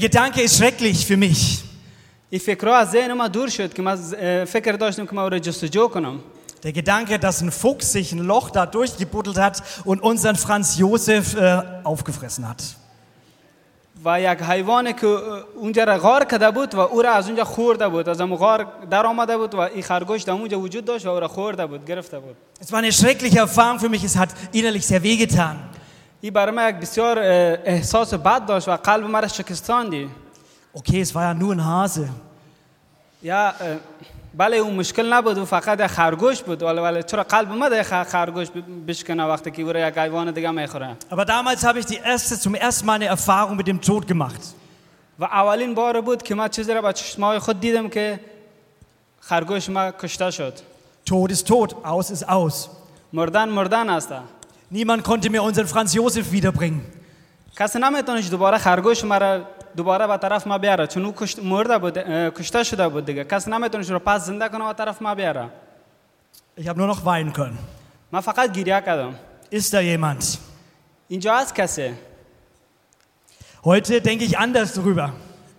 Gedanke ist schrecklich für mich. این فکرها از ذهن ما دور شد که من اه، فکر داشتم که من او را جستجو کنم Der Gedanke, dass ein Fuchs sich ein Loch da durchgebuddelt hat und unseren Franz Josef äh, aufgefressen hat. و یک حیوانی که اونجا را غار کرده بود و او را از اونجا خورده بود از اون غار در آمده بود و این خرگوش در اونجا وجود داشت و او را خورده بود گرفته بود Es war eine schreckliche Erfahrung für mich. Es hat innerlich sehr wehgetan. این برای من یک بسیار احساس بد داشت و قلب مرا شکستاندی Okay, es war ja nur ein Hase. یا بله اون مشکل نبود و فقط یک خرگوش بود ولی ولی چرا قلب ما خرگوش بشکنه وقتی که را یک حیوان دیگه می‌خوره Aber damals habe ich die erste, zum ersten Mal eine Erfahrung mit dem Tod gemacht. و اولین بار بود که من چیزی را با چشمای خود دیدم که خرگوش ما کشته شد Tod ist tot, aus ist aus. مردن مردن است Niemand konnte mir unseren Franz Josef wiederbringen. کسی نمیتونش دوباره خرگوش مرا دوباره به طرف ما بیاره چون او کشت مرده بود اه، کشته شده بود دیگه کسی نمیتونش رو پس زنده کنه و طرف ما بیاره Ich habe nur noch weinen können. من فقط گریه کردم Ist da jemand? اینجا هست کسی Heute denke ich anders darüber.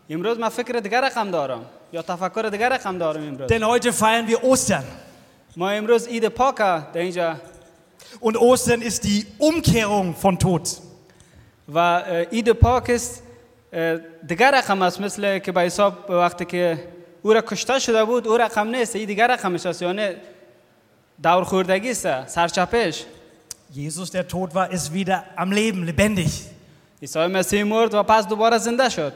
امروز من فکر دیگر رقم دارم یا تفکر دیگر رقم دارم امروز Denn heute feiern wir Ostern. ما امروز عید پاکه در اینجا Und Ostern ist die Umkehrung von Tod. و اه، عید پاک است اه، دیگر رقم است مثل که به حساب وقتی که او را کشته شده بود او رقم نیست این دیگر رقمش است یعنی دور خوردگی است سرچپش Jesus, der tot war, ist wieder am Leben, lebendig. عیسی مسیح مرد و پس دوباره زنده شد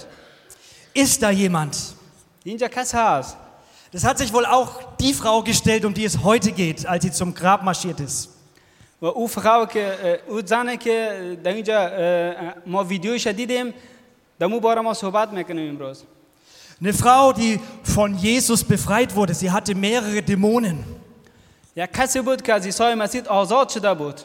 Ist da jemand? اینجا کس هست Das hat sich wohl auch die Frau gestellt, um die es heute geht, als sie zum Grab marschiert ist. و او فقط که اه، او زنه که در اینجا اه، ما ویدیوش دیدیم در مو باره ما صحبت میکنیم امروز Eine Frau, die von Jesus befreit wurde. Sie hatte mehrere Dämonen. یک کسی بود که از عیسی مسیح آزاد شده بود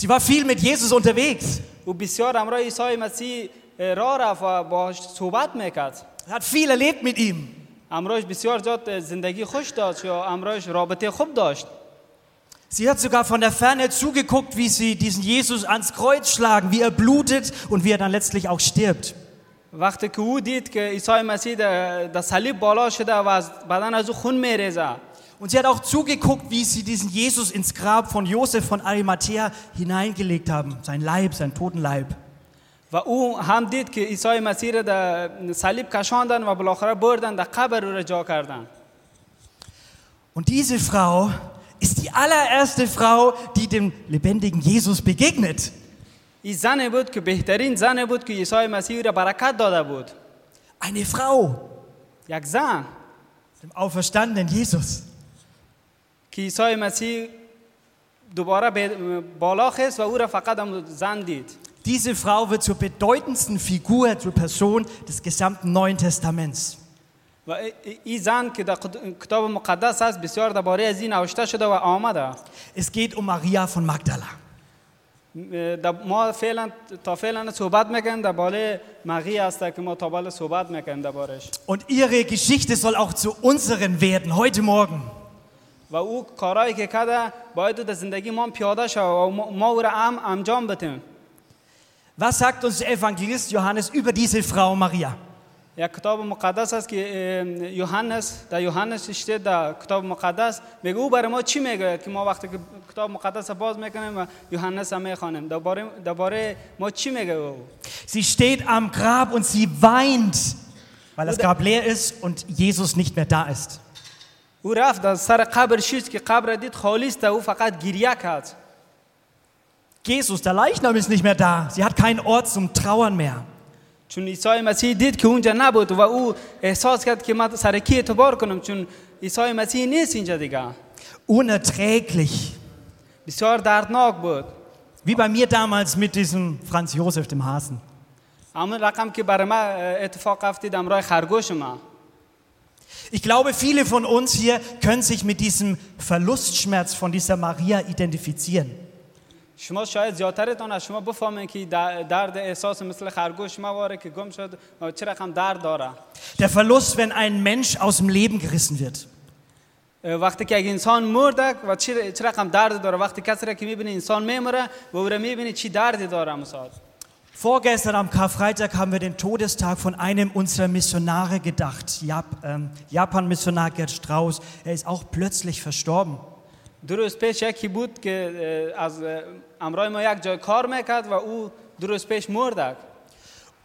Sie war viel mit Jesus unterwegs. او بسیار همراه عیسی مسیح اه، راه رفت و باهاش صحبت میکرد Hat viel erlebt mit ihm. امروز بسیار زیاد زندگی خوش داشت یا امروز رابطه خوب داشت Sie hat sogar von der Ferne zugeguckt, wie sie diesen Jesus ans Kreuz schlagen, wie er blutet und wie er dann letztlich auch stirbt. وقتی که او دید که عیسی مسیح در در صلیب بالا شده و از بدن از او خون میریزه Und sie hat auch zugeguckt, wie sie diesen Jesus ins Grab von Josef von Arimathea hineingelegt haben. Sein Leib, sein toten Leib. و او هم دید که عیسی مسیح را در صلیب کشاندن و بالاخره بردن در قبر او را جا کردن Und diese Frau ist die allererste Frau, die dem lebendigen Jesus begegnet. این زنی بود که بهترین زنی بود که عیسی مسیح را برکت داده بود Eine Frau, یک زن dem auferstandenen Jesus. که عیسی مسیح دوباره به بالا خست و او را فقط هم زن دید Diese Frau wird zur bedeutendsten Figur, zur Person des gesamten Neuen Testaments. و ای- این زن که در قد- کتاب مقدس است بسیار درباره از این نوشته شده و آمده Es geht um Maria von Magdala. در ما فعلا تا فعلا صحبت میکنیم درباره مغی است که ما تا بالا صحبت میکنیم دربارش Und ihre Geschichte soll auch zu unseren werden, heute Morgen. و او کارهایی که کرده باید در زندگی ما هم پیاده شود و ما- ما او را هم انجام بدیم Was sagt uns der Evangelist Johannes über diese Frau Maria? یک کتاب مقدس است که اه، یوحنس در یوحنس اشته در کتاب مقدس میگه او برای ما چی میگه که ما وقتی که کتاب مقدس را باز میکنیم و یوحنس هم میخوانیم درباره درباره ما چی میگه او Sie steht am Grab und sie weint, weil das Grab leer ist und Jesus nicht mehr da ist. او رفت در سر قبر شید که قبر دید خالی است او فقط گریه کرد Jesus, der Leichnam ist nicht mehr da. Sie hat keinen Ort zum Trauern mehr. چون عیسی مسیح دید که اونجا نبود و او احساس کرد که من سر کی اعتبار کنم چون عیسی مسیح نیست اینجا دیگه Unerträglich. بسیار دردناک بود Wie bei mir damals mit diesem Franz Josef, dem Hasen. اما رقم که برای من اه، اتفاق افتید امرای خرگوش ما Ich glaube, viele von uns hier können sich mit diesem Verlustschmerz von dieser Maria identifizieren. شما شاید زیادترتان از شما بفهمین که در- درد احساس مثل خرگوش مواره که گم شد و چه رقم درد داره Der Verlust, wenn ein Mensch aus dem Leben gerissen wird. اه، وقتی که یک انسان مرده و چه چه رقم درد داره وقتی کسی را که میبینی انسان میمره و او را میبینی چی دردی داره مثلا Vorgestern am Karfreitag haben wir den Todestag von einem unserer Missionare gedacht. Jap, ähm, Japan-Missionar Gerd Strauß. Er ist auch plötzlich verstorben. دو روز پیش یکی بود که اه، از اه، امرای ما یک جای کار میکرد و او دو روز پیش مرد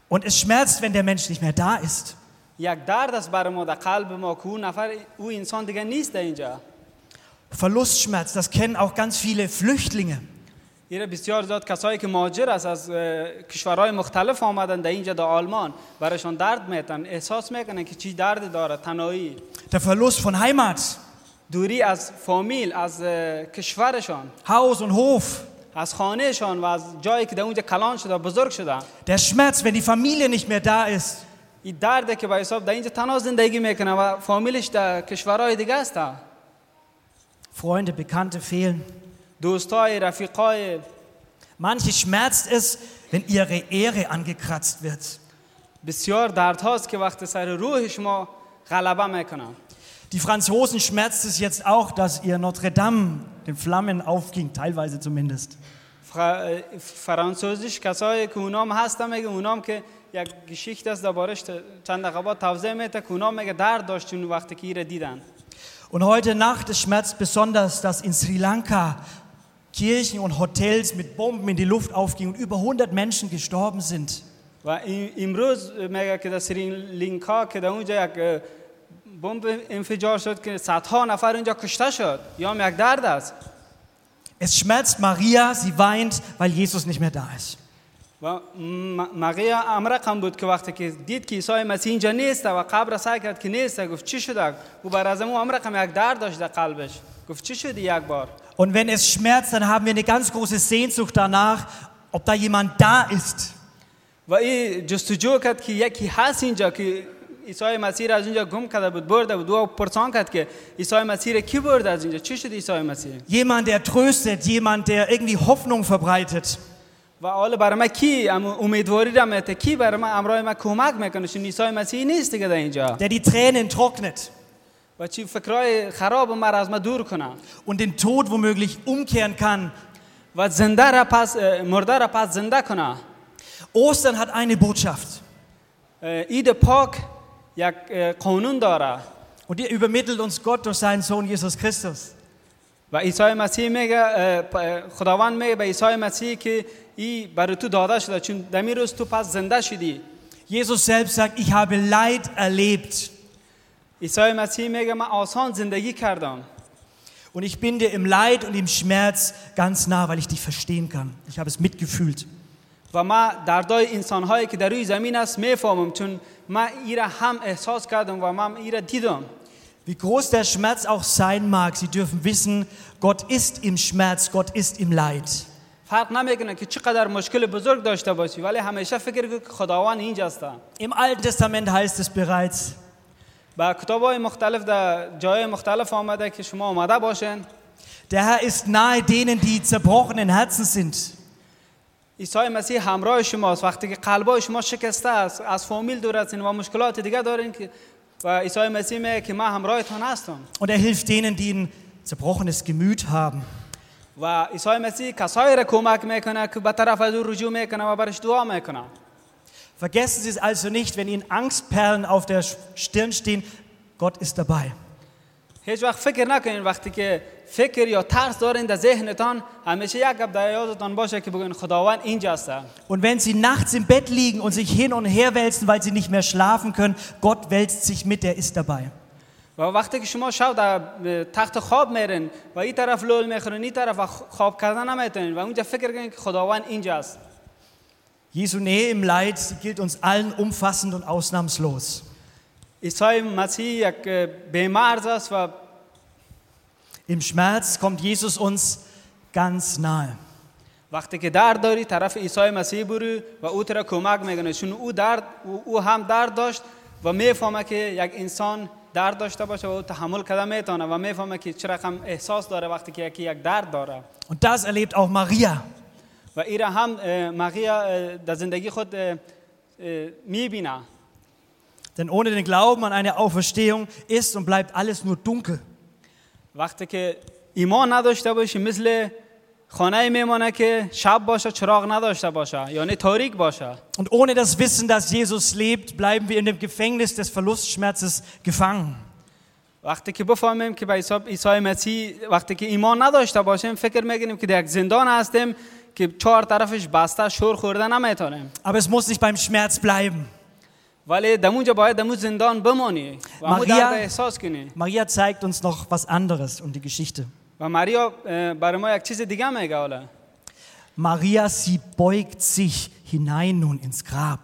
Und es schmerzt, wenn der Mensch nicht mehr da ist. یک درد است برای ما در قلب ما که او نفر او انسان دیگه نیست در اینجا Verlustschmerz, das kennen auch ganz viele Flüchtlinge. ایره بسیار زیاد کسایی که مهاجر است از اه، کشورهای مختلف آمدن در اینجا در آلمان برایشان درد میتن احساس میکنن که چی درد داره تنهایی Der Verlust von Heimat, دوری از فامیل از اه، کشورشان Haus und Hof. از خانهشان و از جایی که در اونجا کلان شده بزرگ شده Der Schmerz, wenn die Familie nicht mehr da ist. این درده که به حساب در اینجا تنها زندگی میکنه و فامیلش در کشورهای دیگه است Freunde, Bekannte fehlen. دوستای رفیقای Manche schmerzt es, wenn ihre Ehre angekratzt wird. بسیار درد هاست که وقت سر روح شما غلبه میکنن Die Franzosen schmerzt es jetzt auch, dass ihr Notre Dame den Flammen aufging, teilweise zumindest. ف- فرانسوزیش کسایی که اونام هستن میگه اونام که یک گشیخت است دربارش ت- چند دقیقه بعد توضیح میده که اونام میگه درد داشتون وقتی که ایره دیدن Und heute Nacht, es schmerzt besonders, dass in Sri Lanka Kirchen und Hotels mit Bomben in die Luft aufgingen und über 100 Menschen gestorben sind. و ای- امروز میگه که در سریلانکا که در اونجا یک اه، بمب انفجار شد که صدها نفر اونجا کشته شد یا هم یک درد است Es schmerzt Maria, sie weint, weil Jesus nicht mehr da ist. و م- مقیه امرقم بود که وقتی که دید که عیسی مسیح اینجا نیست و قبر سعی کرد که نیست گفت چی شده و بر از امو امرقم یک درد داشت در قلبش گفت چی شدی یک بار Und wenn es schmerzt, dann haben wir eine ganz große Sehnsucht danach, ob da jemand da ist. و این جستجو کرد که یکی هست اینجا که عیسی مسیح را از اینجا گم کرده بود برده بود و پرسان کرد که عیسی مسیح را کی برده از اینجا چی شد عیسی مسیح Jemand, der tröstet, jemand, der irgendwie Hoffnung verbreitet. و حالا برای من کی ام- امیدواری را میته کی برای من امرای من کمک میکنه چون عیسی مسیح نیست دیگه در اینجا der die Tränen trocknet و چی فکرای خراب مرا از من دور کنه und den Tod womöglich umkehren kann. و زنده را پس اه، مرده را پس زنده کنه Ostern hat eine Botschaft اه، عید پاک یک اه، قانون داره und die übermittelt uns Gott durch seinen Sohn Jesus Christus. و عیسی مسیح میگه اه، پ- خداوند میگه به عیسی مسیح که ای برای تو داده شده چون دمی روز تو پس زنده شدی Jesus selbst sagt, ich habe Leid erlebt عیسی مسیح میگه من آسان زندگی کردم und ich bin dir im Leid und im Schmerz ganz nah, weil ich dich verstehen kann. Ich habe es mitgefühlt. و من دردای انسان هایی که در روی زمین است میفهمم چون من ای را هم احساس کردم و من ای را دیدم Wie groß der Schmerz auch sein mag, Sie dürfen wissen, Gott ist im Schmerz, Gott ist im Leid. فرق نمیکنه که چقدر مشکل بزرگ داشته باشی ولی همیشه فکر کن که خداوند اینجاست Im Alten Testament heißt es bereits, با کتاب های مختلف در جای مختلف آمده که شما آمده باشین der Herr ist nahe denen, die zerbrochenen Herzen sind. عیسی مسیح همراه شماست وقتی که قلبای شما شکسته است از فامیل دور هستین و مشکلات دیگه دارین که و عیسی مسیح میگه که من همراهتان هستم Und er hilft denen, die ein zerbrochenes Gemüt haben. و عیسی مسیح کسایی را کمک میکنه که به طرف از او رجوع میکنه و برش دعا میکنه Vergessen Sie es also nicht, wenn Ihnen Angstperlen auf der Stirn stehen, Gott ist dabei. هیچ وقت فکر نکنین وقتی که فکر یا ترس دارین در ذهنتان همیشه یک گپ در یادتان باشه که بگوین خداوند اینجاست Und wenn Sie nachts im Bett liegen und sich hin und her wälzen, weil Sie nicht mehr schlafen können, Gott wälzt sich mit, er ist dabei. و وقتی که شما شب در تخت خواب میرین و این طرف لول میخورین این طرف و خواب کردن نمیتونین و اونجا فکر کنین که خداوند اینجاست Jesu Nähe im Leid sie gilt uns allen umfassend und ausnahmslos. عیسی مسیح یک بیمرز است و Im Schmerz kommt Jesus uns ganz nahe. وقتی که درد داری طرف عیسی مسیح برو و او را کمک میکنه چون او درد او- او هم درد داشت و میفهمه که یک انسان درد داشته باشه و او تحمل کرده میتونه و میفهمه که چه رقم احساس داره وقتی که یکی یک درد داره Und das erlebt auch Maria. و این را هم اه، ماریا اه، در زندگی خود میبینه Denn ohne den Glauben an eine Auferstehung ist und bleibt alles nur dunkel. وقتی که ایمان نداشته باشی مثل خانه میمانه که شب باشه چراغ نداشته باشه یعنی تاریک باشه Und ohne das Wissen, dass Jesus lebt, bleiben wir in dem Gefängnis des Verlustschmerzes gefangen. وقتی که بفهمیم که به عیسی عیسی مسیح وقتی که ایمان نداشته باشیم فکر میکنیم که در یک زندان هستیم که چهار طرفش بسته شور خورده نمیتونیم Aber es muss nicht beim Schmerz bleiben. ولی دمونجا باید دمون زندان بمانی و همون ماریا- درد احساس کنی Maria zeigt uns noch was anderes und die Geschichte. و ماریا اه، برای ما یک چیز دیگه میگه حالا Maria, sie beugt sich hinein nun ins Grab.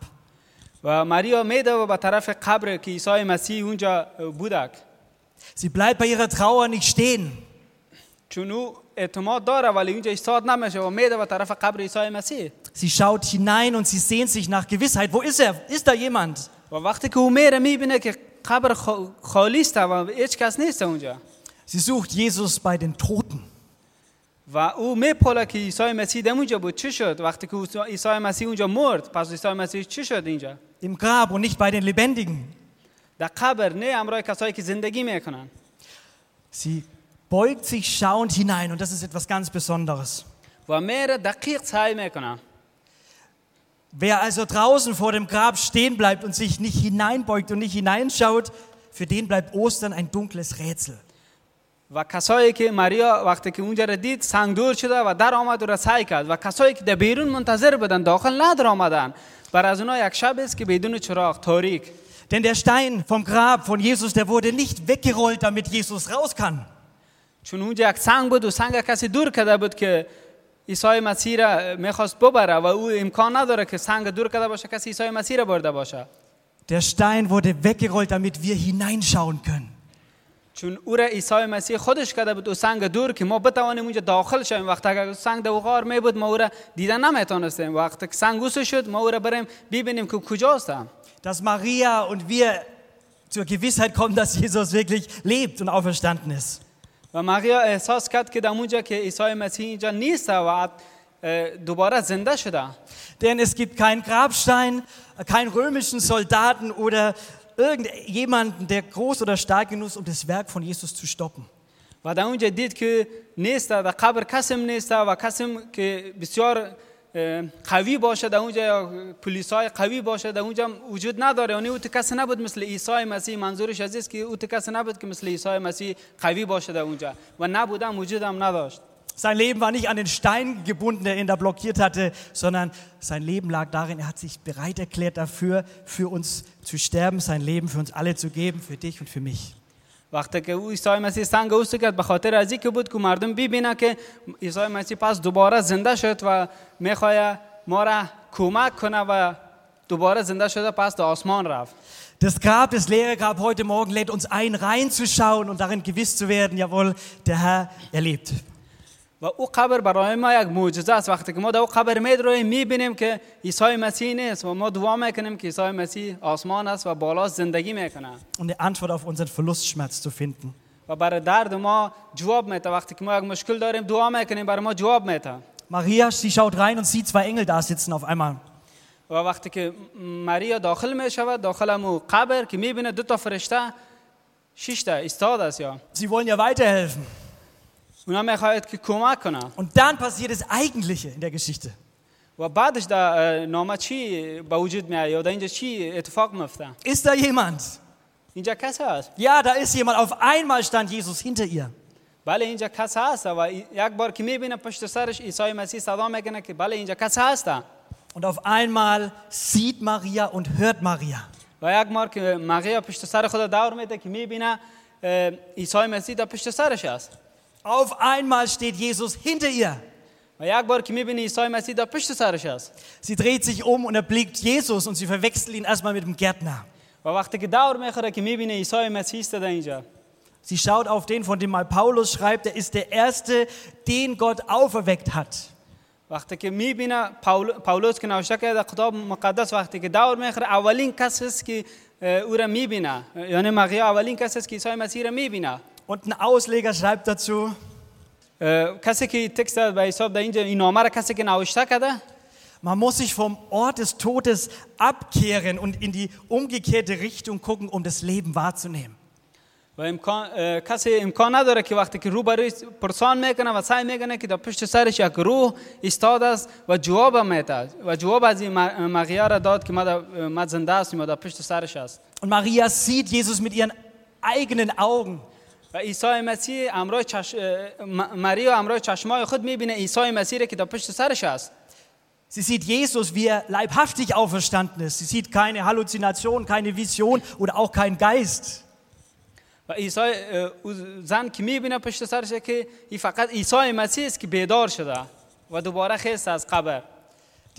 و ماریا میده و به طرف قبر که عیسی مسیح اونجا بودک Sie bleibt bei ihrer Trauer nicht stehen. چون او اعتماد داره ولی اونجا ایستاد نمیشه و میده به طرف قبر عیسی مسیح Sie schaut hinein und sie sehnt sich nach Gewissheit. Wo ist er? Ist da jemand? و وقتی که او میره میبینه که قبر خا- خالی است و هیچ کس نیست اونجا Sie sucht Jesus bei den Toten. و او میپاله که عیسی مسیح در اونجا بود چی شد وقتی که عیسی مسیح اونجا مرد پس عیسی مسیح چی شد اینجا Im Grab und nicht bei den Lebendigen. در قبر نه امرای کسایی که زندگی میکنن Sie beugt sich schauend hinein und das ist etwas ganz Besonderes. و میره دقیق سعی میکنه Wer also draußen vor dem Grab stehen bleibt und sich nicht hineinbeugt und nicht hineinschaut, für den bleibt Ostern ein dunkles Rätsel. و کسایی که ماریا وقتی که اونجا را دید سنگ دور شده و در آمد و را سعی کرد و کسایی که در بیرون منتظر بودن داخل ندر آمدن بر از اونها یک شب است که بدون چراغ تاریک Denn der Stein vom Grab von Jesus, der wurde nicht weggerollt, damit Jesus raus kann. چون اونجا یک سنگ بود و سنگ کسی دور کرده بود که عیسی مسیح را میخواست ببره و او امکان نداره که سنگ دور کرده باشه کسی عیسی مسیح را برده باشه Der Stein wurde weggerollt, damit wir hineinschauen können. چون او را عیسی مسیح خودش کرده بود او سنگ دور که ما بتوانیم اونجا داخل شویم وقتی اگر سنگ در غار می بود ما او را دیدن نمیتونستیم وقتی که سنگ اوسه شد ما او را بریم ببینیم که کجاست Dass Maria und wir zur Gewissheit kommen, dass Jesus wirklich lebt und auferstanden ist. و ماریا احساس کرد که در اونجا که عیسی مسیح اینجا نیست و اه، دوباره زنده شده Denn es gibt keinen Grabstein, keinen römischen Soldaten oder irgendjemanden, der groß oder stark genug ist, um das Werk von Jesus zu stoppen. و در اونجا دید که نیست در قبر کسم نیست و کسم که بسیار اه، قوی باشه در اونجا یا پلیس های قوی باشه در اونجا وجود نداره یعنی او تو کسی نبود مثل عیسی مسیح منظورش از است که او تو کسی نبود که مثل عیسی مسیح قوی باشه در اونجا و نبودم وجودم نداشت Sein Leben war nicht an den Stein gebunden, der ihn da blockiert hatte, sondern sein Leben lag darin, er hat sich bereit erklärt dafür, für uns zu sterben, sein Leben für uns alle zu geben, für dich und für mich. وقتی که او عیسی مسیح سنگ اوست کرد به خاطر از که بود که مردم ببینه که عیسی مسیح پس دوباره زنده شد و میخواد ما را کمک کنه و دوباره زنده شده پس در آسمان رفت Das Grab, das leere Grab heute Morgen lädt uns ein, reinzuschauen und darin gewiss zu werden, jawohl, der Herr, er lebt. و او قبر برای ما یک معجزه است وقتی که ما در او قبر میدرویم میبینیم که عیسی مسیح نیست و ما دعا میکنیم که عیسی مسیح آسمان است و بالا زندگی میکنه um eine Antwort auf unseren Verlustschmerz zu finden. و برای درد ما جواب میده وقتی که ما یک مشکل داریم دعا میکنیم برای ما جواب میده Maria, sie schaut rein und sieht zwei Engel da sitzen auf einmal. و وقتی که ماریا داخل میشود داخل همو قبر که میبینه دو تا فرشته شش تا ایستاد است یا Sie wollen ja weiterhelfen. Und dann passiert das Eigentliche in der Geschichte. و بعدش در نامه چی به وجود میاد یا در اینجا چی اتفاق میفته Ist da jemand? اینجا کسی هست Ja, da ist jemand. Auf einmal stand Jesus hinter ihr. بله اینجا کسی هست و یک بار که میبینه پشت سرش عیسی مسیح صدا میکنه که بله اینجا کسی هست Und auf einmal sieht Maria und hört Maria. و یک بار که مغیا پشت سر خود دور میده که میبینه عیسی مسیح در پشت سرش است Auf einmal steht Jesus hinter ihr. و یک بار که میبینه عیسی مسیح در پشت سرش است Sie dreht sich um und erblickt Jesus und sie verwechselt ihn erstmal mit dem Gärtner. و وقتی که دور میخوره که میبینه عیسی مسیح است در اینجا Sie schaut auf den, von dem mal Paulus schreibt, er ist der Erste, den Gott auferweckt hat. وقتی که میبینه پاول... پاولوس که نوشته کرده کتاب مقدس وقتی که دور میخوره اولین کس است که اه، او را میبینه یعنی مقیا اولین کس است که عیسی مسیح را میبینه Und ein Ausleger schreibt dazu, اه، کسی که تکست به حساب در اینجا این نامه را کسی که نوشته کرده man muss sich vom Ort des Todes abkehren und in die umgekehrte Richtung gucken, um das Leben wahrzunehmen. و امکان اه، کسی امکان نداره که وقتی که روبروی پرسان میکنه و سعی میکنه که در پشت سرش یک روح ایستاد است و جواب میده و جواب از این م- مقیا را داد که ما, در- ما زنده هستیم و در پشت سرش است Und Maria sieht Jesus mit ihren eigenen Augen. و عیسی مسیح امرای چش... اه، م- مریا امرای چشمای خود میبینه عیسی مسیح را که در پشت سرش است Sie sieht Jesus, wie er leibhaftig auferstanden ist. Sie sieht keine Halluzination, keine Vision oder auch keinen Geist. و عیسی اه، او زن که میبینه پشت سرش که این فقط عیسی مسیح است که بیدار شده و دوباره خیست از قبر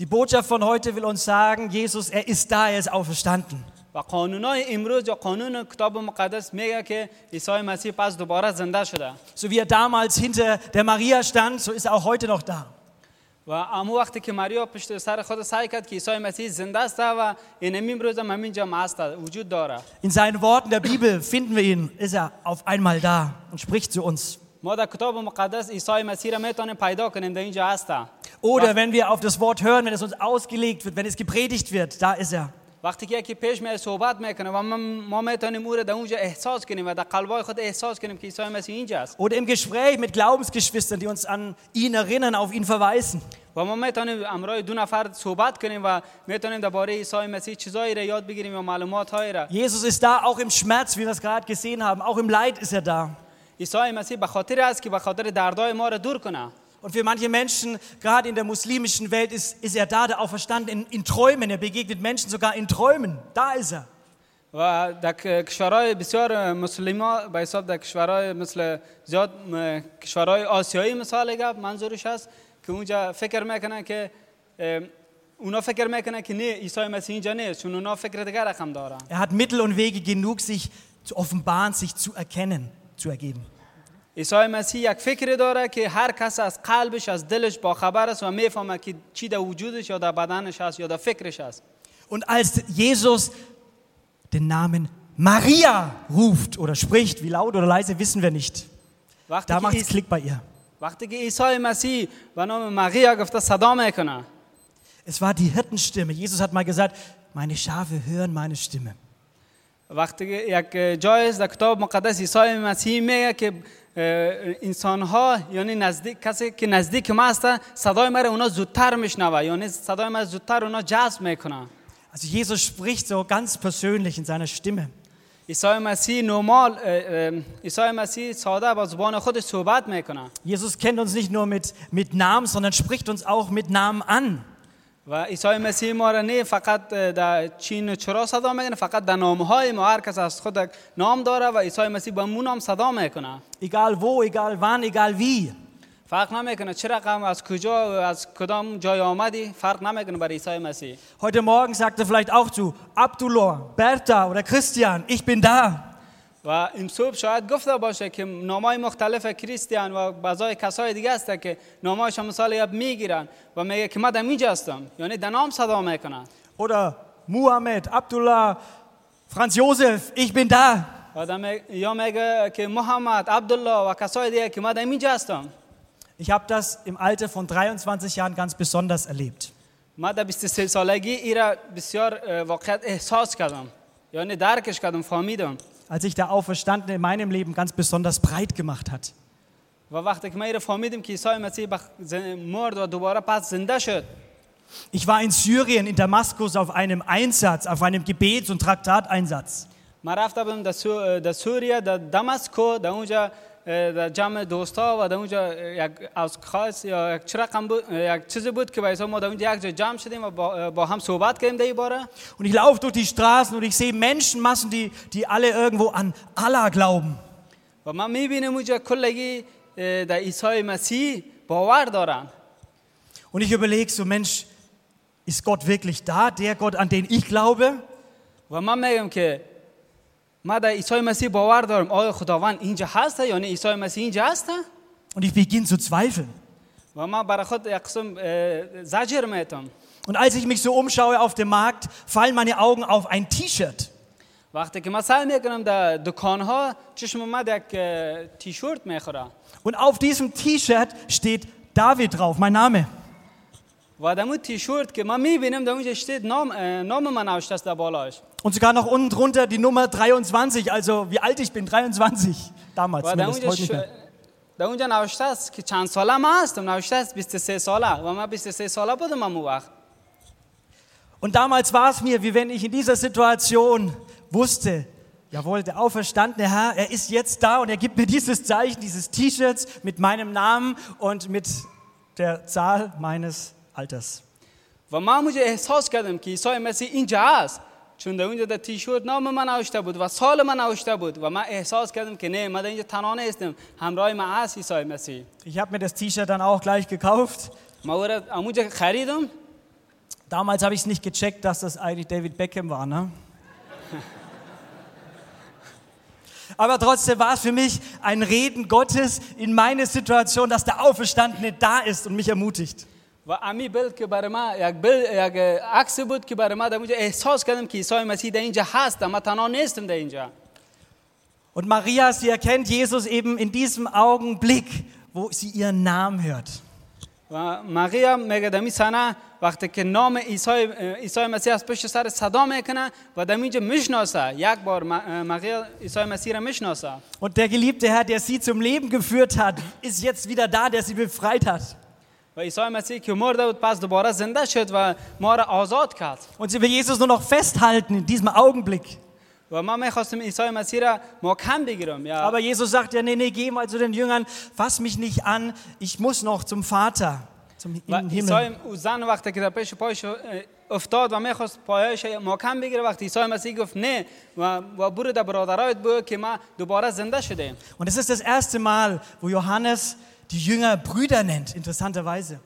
Die Botschaft von heute will uns sagen, Jesus, er ist da, er ist auferstanden. و قانونای امروز یا قانون کتاب مقدس میگه که عیسی مسیح پس دوباره زنده شده So wie er damals hinter der Maria stand, so ist er auch heute noch da. و امو وقتی که مریا پشت سر خود سعی کرد که عیسی مسیح زنده است و این امروز هم همین جا هست وجود داره In seinen Worten der Bibel finden wir ihn, ist er auf einmal da und spricht zu uns. ما در کتاب مقدس عیسی مسیح را میتونیم پیدا کنیم در اینجا هسته Oder wenn wir auf das Wort hören, wenn es uns ausgelegt wird, wenn es gepredigt wird, da ist er. وقتی که یکی پیش می صحبت میکنه و ما, ما میتونیم او را در اونجا احساس کنیم و در قلبای خود احساس کنیم که عیسی مسیح اینجا است Oder im Gespräch mit Glaubensgeschwistern, die uns an ihn erinnern, auf ihn verweisen. و ما میتونیم امرای دو نفر صحبت کنیم و میتونیم درباره عیسی مسیح چیزایی را یاد بگیریم و معلومات هایی را Jesus ist da, auch im Schmerz, wie wir es gerade gesehen haben. Auch im Leid ist er da. عیسی مسیح به خاطر است که به خاطر دردای ما را دور کنه Und für manche Menschen, gerade in der muslimischen Welt, ist, ist er da, der Auferstanden in, in Träumen. Er begegnet Menschen sogar in Träumen. Da ist er. و در ک- کشورهای بسیار مسلمان به حساب در کشورهای مثل زیاد م- کشورهای آسیایی مثال گفت منظورش هست که اونجا فکر میکنن که اه، اونا فکر میکنن که نه عیسی مسیح اینجا نیست چون اونا فکر دیگر رقم دارن Er hat Mittel und Wege genug, sich zu offenbaren, sich zu erkennen, zu ergeben. عیسی مسیح یک فکر داره که هر کس از قلبش از دلش با خبر است و میفهمه که چی در وجودش یا در بدنش هست یا در فکرش هست Und als Jesus den Namen Maria ruft oder spricht, wie laut oder leise, wissen wir nicht. وقتی Da که, macht es عیسی- Klick bei ihr. وقتی که عیسی مسیح به نام مغیا گفته صدا میکنه Es war die Hirtenstimme. Jesus hat mal gesagt, meine Schafe hören meine Stimme. وقتی که یک جای است در کتاب مقدس عیسی مسیح میگه که انسان ها یعنی نزدیک کسی که نزدیک ما هستن صدای مرا اونا زودتر میشنوه یعنی صدای مرا زودتر اونا جذب میکنن Also Jesus spricht so ganz persönlich in seiner Stimme. عیسی مسیح نرمال اه، اه، عیسی مسیح ساده با زبان خودش صحبت میکنه Jesus kennt uns nicht nur mit, mit Namen, sondern spricht uns auch mit Namen an. و عیسی مسیح ما را نه فقط در چین و چرا صدا می‌کنه فقط در نام های ما. هر کس از خود نام داره و عیسی مسیح با مون هم صدا می‌کنه. Egal wo, egal wann, egal wie. فرق نمی‌کنه. چه رقم از کجا؟ از کدام جای آمدی؟ فرق نمی‌کنه برای عیسی مسیح. Heute Morgen sagt er vielleicht auch zu Abdullah, Bertha oder Christian, ich bin da. و این صبح شاید گفته باشه که نامای مختلف کریستیان و بعضای کسای دیگه هست که نامایش هم مثال یاد میگیرن و میگه که من در اینجا هستم یعنی در نام صدا میکنن Oder Muhammad, Abdullah, Franz Josef, ich bin da. و در می- یا میگه که محمد عبدالله و کسای دیگه که من در اینجا هستم Ich habe das im Alter von 23 Jahren ganz besonders erlebt. من در 23 سالگی ای را بسیار اه، واقعیت احساس کردم یعنی درکش کردم فهمیدم als sich der Auferstandene in meinem Leben ganz besonders breit gemacht hat. و وقتی که من ای را فهمیدم که عیسی مسیح بخ- ز- مرد و دوباره پس زنده شد Ich war in Syrien, in Damaskus, auf einem Einsatz, auf einem Gebets- und Traktateinsatz. من رفته بودم در, سو... در سوریه در دمسکو در اونجا اه، در جمع دوستا و در اونجا یک از خاص یا یک چه رقم بود یک چیزی بود که به ما در اونجا یک جا جمع شدیم و با, با هم صحبت کردیم در این باره Und ich laufe durch die Straßen und ich sehe Menschenmassen, die, die alle irgendwo an Allah glauben. و من میبینم اونجا کلگی اه، در عیسی مسیح باور دارن Und ich überlege so, Mensch, ist Gott wirklich da, der Gott, an den ich glaube? و من میگم که ما در عیسی مسیح باور دارم آیا خداوند اینجا هسته یعنی عیسی مسیح اینجا هسته Und ich beginne zu zweifeln. و من برای خود یک قسم اه، زجر میتم Und als ich mich so umschaue auf dem Markt, fallen meine Augen auf ein T-Shirt. وقتی که من سعی میکنم در دکان ها چشم اومد یک اه، تیشورت میخوره Und auf diesem T-Shirt steht David drauf, mein Name. و در اون تیشورت که من میبینم در اونجا اشتید نام اه، نام من نوشته است در بالاش Und sogar noch unten drunter die Nummer 23, also wie alt ich bin, 23 damals. و در Zumindest, اونجا heute nicht ش... mehr. در اونجا نوشته است که چند ساله من هستم نوشته است 23 ساله و من 23 ساله بودم اون وقت Und damals war es mir, wie wenn ich in dieser Situation wusste, jawohl, der auferstandene Herr, er ist jetzt da und er gibt mir dieses Zeichen, dieses T-Shirt mit meinem Namen und mit der Zahl meines Alters. و من اونجا احساس کردم که عیسی مسیح اینجا هست چون در اونجا در تیشورت نام من نوشته بود و سال من نوشته بود و من احساس کردم که نه من در اینجا تنها نیستم همراه من هست عیسی مسیح Ich habe mir das T-Shirt dann auch gleich gekauft. ما او را اونجا خریدم Damals habe ich es nicht gecheckt, dass das eigentlich David Beckham war, ne? Aber trotzdem war es für mich ein Reden Gottes in meine Situation, dass der Auferstandene da ist und mich ermutigt. و امی بل که برای من یک بل یک عکس بود که برای من در اونجا احساس کردم که عیسی مسیح در اینجا هست و من تنها نیستم در اینجا Und Maria, sie erkennt Jesus eben in diesem Augenblick, wo sie ihren Namen hört. و مقیا میگه دمی سنه وقتی که نام عیسی عیسی مسیح از پشت سر صدا میکنه و دمی اینجا میشناسه یک بار مقیا عیسی مسیح را میشناسه Und der geliebte Herr, der sie zum Leben geführt hat, ist jetzt wieder da, der sie befreit hat. و عیسی مسیح که مرده بود پس دوباره زنده شد و ما را آزاد کرد Und sie will Jesus nur noch festhalten in diesem Augenblick. و من میخواستم عیسی مسیح را محکم بگیرم یا Aber Jesus sagt ja, nee, nee, geh mal zu den Jüngern, fass mich nicht an, ich muss noch zum Vater, zum و in den عیسی Himmel. او زن وقتی که در پیش پایش افتاد و میخواست پایش محکم بگیره وقتی عیسی مسیح گفت نه و, و برو در برادرایت بگو که ما دوباره زنده شده Und es ist das erste Mal, wo Johannes die Jünger Brüder nennt, interessanterweise.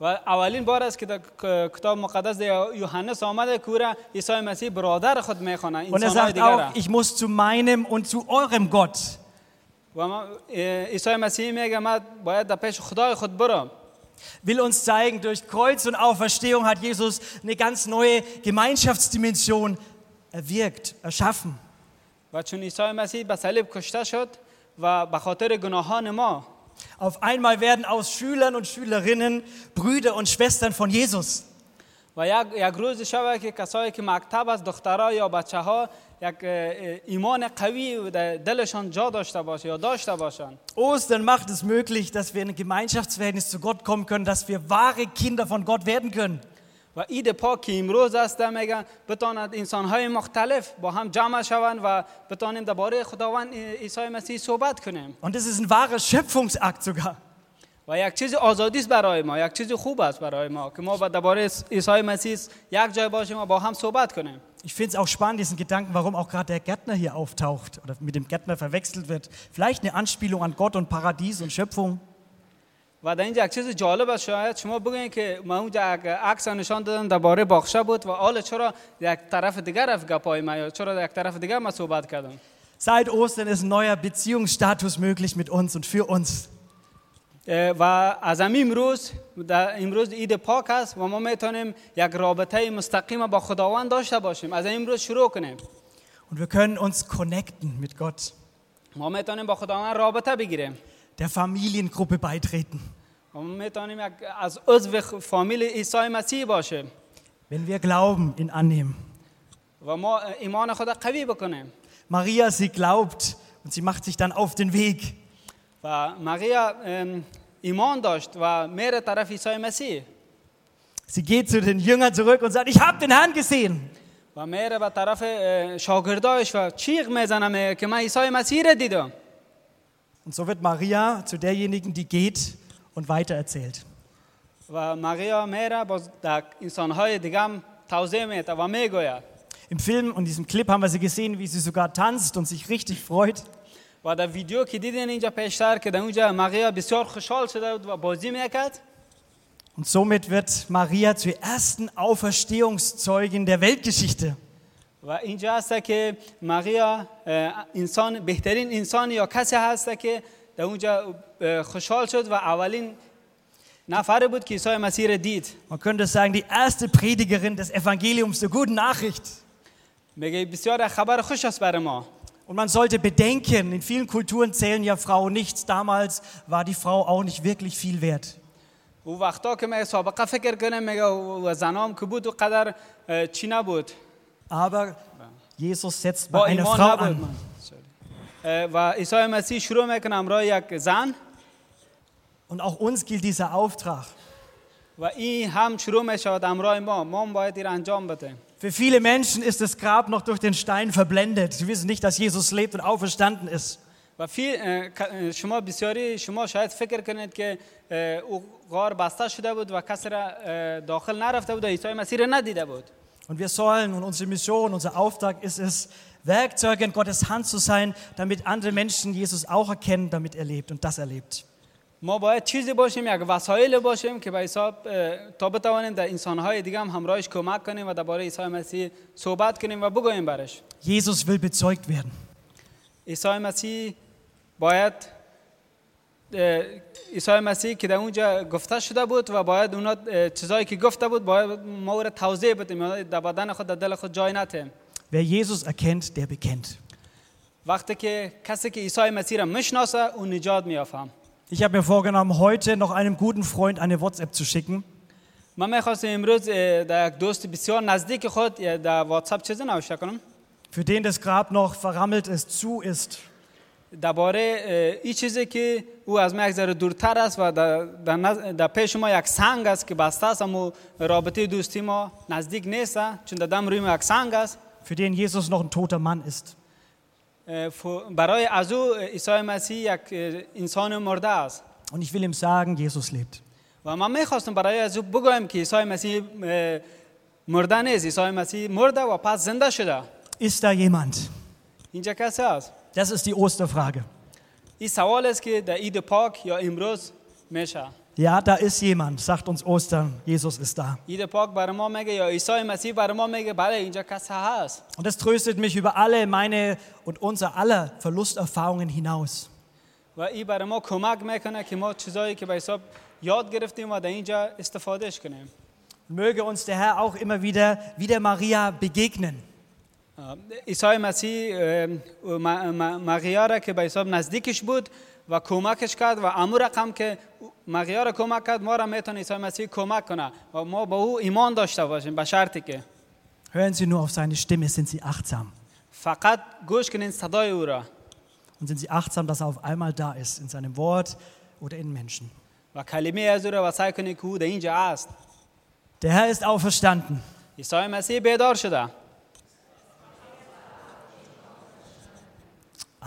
و اولین بار است که در ک- کتاب مقدس در یوحنس آمده که او را عیسی مسیح برادر خود میخوانه Und er انسان sagt دیگر را. auch, ich muss zu meinem und zu eurem Gott. و ما- اه، عیسی مسیح میگه من باید در پیش خدای خود برم Will uns zeigen, durch Kreuz und Auferstehung hat Jesus eine ganz neue Gemeinschaftsdimension erwirkt, erschaffen. و چون عیسی مسیح به صلیب کشته شد و به خاطر گناهان ما Auf einmal werden aus Schülern und Schülerinnen Brüder und Schwestern von Jesus. و یک, یک روز شبه که کسایی که مکتب از دخترها یا بچه ها یک اه، اه، ایمان قوی در دلشان جا داشته باشه یا داشته باشن Ostern macht es möglich, dass wir in ein Gemeinschaftsverhältnis zu Gott kommen können, dass wir wahre Kinder von Gott werden können. و عید پاک که امروز است میگن بتاند انسانهای مختلف با هم جمع شوند و بتانیم درباره خداوند عیسی مسیح صحبت کنیم Und es ist ein wahrer Schöpfungsakt sogar. و یک چیز آزادی است برای ما یک چیز خوب است برای ما که ما با درباره عیسی مسیح یک جای باشیم و با هم صحبت کنیم Ich finde es auch spannend, diesen Gedanken, warum auch gerade der Gärtner hier auftaucht oder mit dem Gärtner verwechselt wird. Vielleicht eine Anspielung an Gott und Paradies und Schöpfung. و در اینجا یک چیز جالب است شاید شما بگوین که ما اونجا عکس نشان دادم درباره باغچه بود و حالا چرا یک طرف دیگر رفت گپای ما یا چرا یک طرف دیگر ما صحبت کردم؟ Seit Ostern ist neuer Beziehungsstatus möglich mit uns und für uns. و از همین امروز در امروز عید پاک است و ما می‌تونیم یک رابطه مستقیم با خداوند داشته باشیم. از امروز شروع کنیم. Und wir können uns connecten mit Gott, ما می‌تونیم با خداوند رابطه بگیریم. der Familiengruppe beitreten. و ما میتونیم یک از عضو فامیل عیسی مسیح باشیم Wenn wir Glauben in annehmen. و ما ایمان خدا قوی بکنیم Maria, sie glaubt und sie macht sich dann auf den Weg. و مقیا ام، ایمان داشت و میره طرف عیسی مسیح Sie geht zu den Jüngern zurück und sagt, ich habe den Herrn gesehen. و میره به طرف اه، شاگرداش و چیغ میزنه میگه که من عیسی مسیح را دیدم Und so wird Maria zu derjenigen, die geht und weitererzählt. و مقیا میره باز در انسانهای دیگه هم توضیح میده و میگوید Im Film und diesem Clip haben wir sie gesehen, wie sie sogar tanzt und sich richtig freut. و در ویدیو که دیدین اینجا پیشتر که در اونجا مقیا بسیار خوشحال شده بود و بازی میکرد Und somit wird Maria zur ersten Auferstehungszeugin der Weltgeschichte. و اینجا هست که مقیا اه، انسان بهترین انسان یا کسی هست که در اونجا اه، خوشحال شد و اولین نفری بود که عیسی مسیح را دید Man könnte sagen, die erste Predigerin des Evangeliums der guten Nachricht. میگه بسیار خبر خوش است برای ما Und man sollte bedenken, in vielen Kulturen zählen ja Frauen nichts. Damals war die Frau auch nicht wirklich viel wert. او وقتا که میگه سابقه فکر کنه میگه و زنام که بود و قدر اه، چی نبود Aber Jesus setzt bei با einer ایمان Frau نبود an. من. اه، و عیسی مسیح شروع میکنه امرای یک زن Und auch uns gilt dieser Auftrag. و این هم شروع میشود امرای ما ما هم باید این را انجام بدیم Für viele Menschen ist das Grab noch durch den Stein verblendet. Sie wissen nicht, dass Jesus lebt und auferstanden ist. و فی اه، ک- اه، شما بسیاری شما شاید فکر کنید که اه، او غار بسته شده بود و کسی را اه، داخل نرفته بود و عیسی مسیح را ندیده بود Und wir sollen, und unsere Mission, unser Auftrag ist es, Werkzeuge in Gottes Hand zu sein, damit andere Menschen Jesus auch erkennen, damit er lebt und das erlebt. ما باید چیزی باشیم یک وسایل باشیم که به حساب اه، تا بتوانیم در انسانهای دیگه هم همراهش کمک کنیم و درباره عیسی مسیح صحبت کنیم و بگوییم برش Jesus will bezeugt werden. عیسی مسیح باید اه، عیسی مسیح که در اونجا گفته شده بود و باید اونا اه، چیزایی که گفته بود باید ما او را توضیح بدیم یعنی در بدن خود در دل خود جای نتیم Wer Jesus erkennt, der bekennt. وقتی که کسی که عیسی مسیح را میشناسه اون نجات میافهم Ich habe mir vorgenommen, heute noch einem guten Freund eine WhatsApp zu schicken. من میخواستم امروز اه، در یک دوست بسیار نزدیک خود اه، در واتساپ چیزی نوشته کنم für den das Grab noch verrammelt ist, zu ist. درباره اه، این چیزی که او از ما یک ذره دورتر است و در, در, نز- در پیش ما یک سنگ است که بسته است اما رابطه دوستی ما نزدیک نیست چون در دم روی ما یک سنگ است für den Jesus noch ein toter Mann ist. اه، ف- برای از او عیسی مسیح یک اه، انسان مرده است Und ich will ihm sagen, Jesus lebt. و من میخواستم برای از او بگویم که عیسی مسیح اه، مرده نیست عیسی مسیح مرده و پس زنده شده Ist da jemand? اینجا کسی است Das ist die Osterfrage. این سوال است که در عید پاک یا امروز میشه Ja, da ist jemand, sagt uns Ostern. Jesus ist da. عید پاک برای ما میگه یا عیسی مسیح برای ما میگه بله اینجا کسی هست Und das tröstet mich über alle meine und unser aller Verlusterfahrungen hinaus. و این برای ما کمک میکنه که ما چیزایی که به حساب یاد گرفتیم و در اینجا استفادهش کنیم Möge uns der Herr auch immer wieder wie der Maria begegnen. اه، عیسی مسیح اه، م- م- مغیا را که به حساب نزدیکش بود و کمکش کرد و امو رقم که مغیا را کمک کرد ما را میتونه عیسی مسیح کمک کنه و ما به او ایمان داشته باشیم به شرطی که Hören Sie nur auf seine Stimme, sind Sie achtsam. فقط گوش کنین صدای او را Und sind Sie achtsam, dass er auf einmal da ist, in seinem Wort oder in Menschen. و کلمه از او را و سعی کنید که او در اینجا است Der Herr ist auferstanden. عیسی مسیح بیدار شده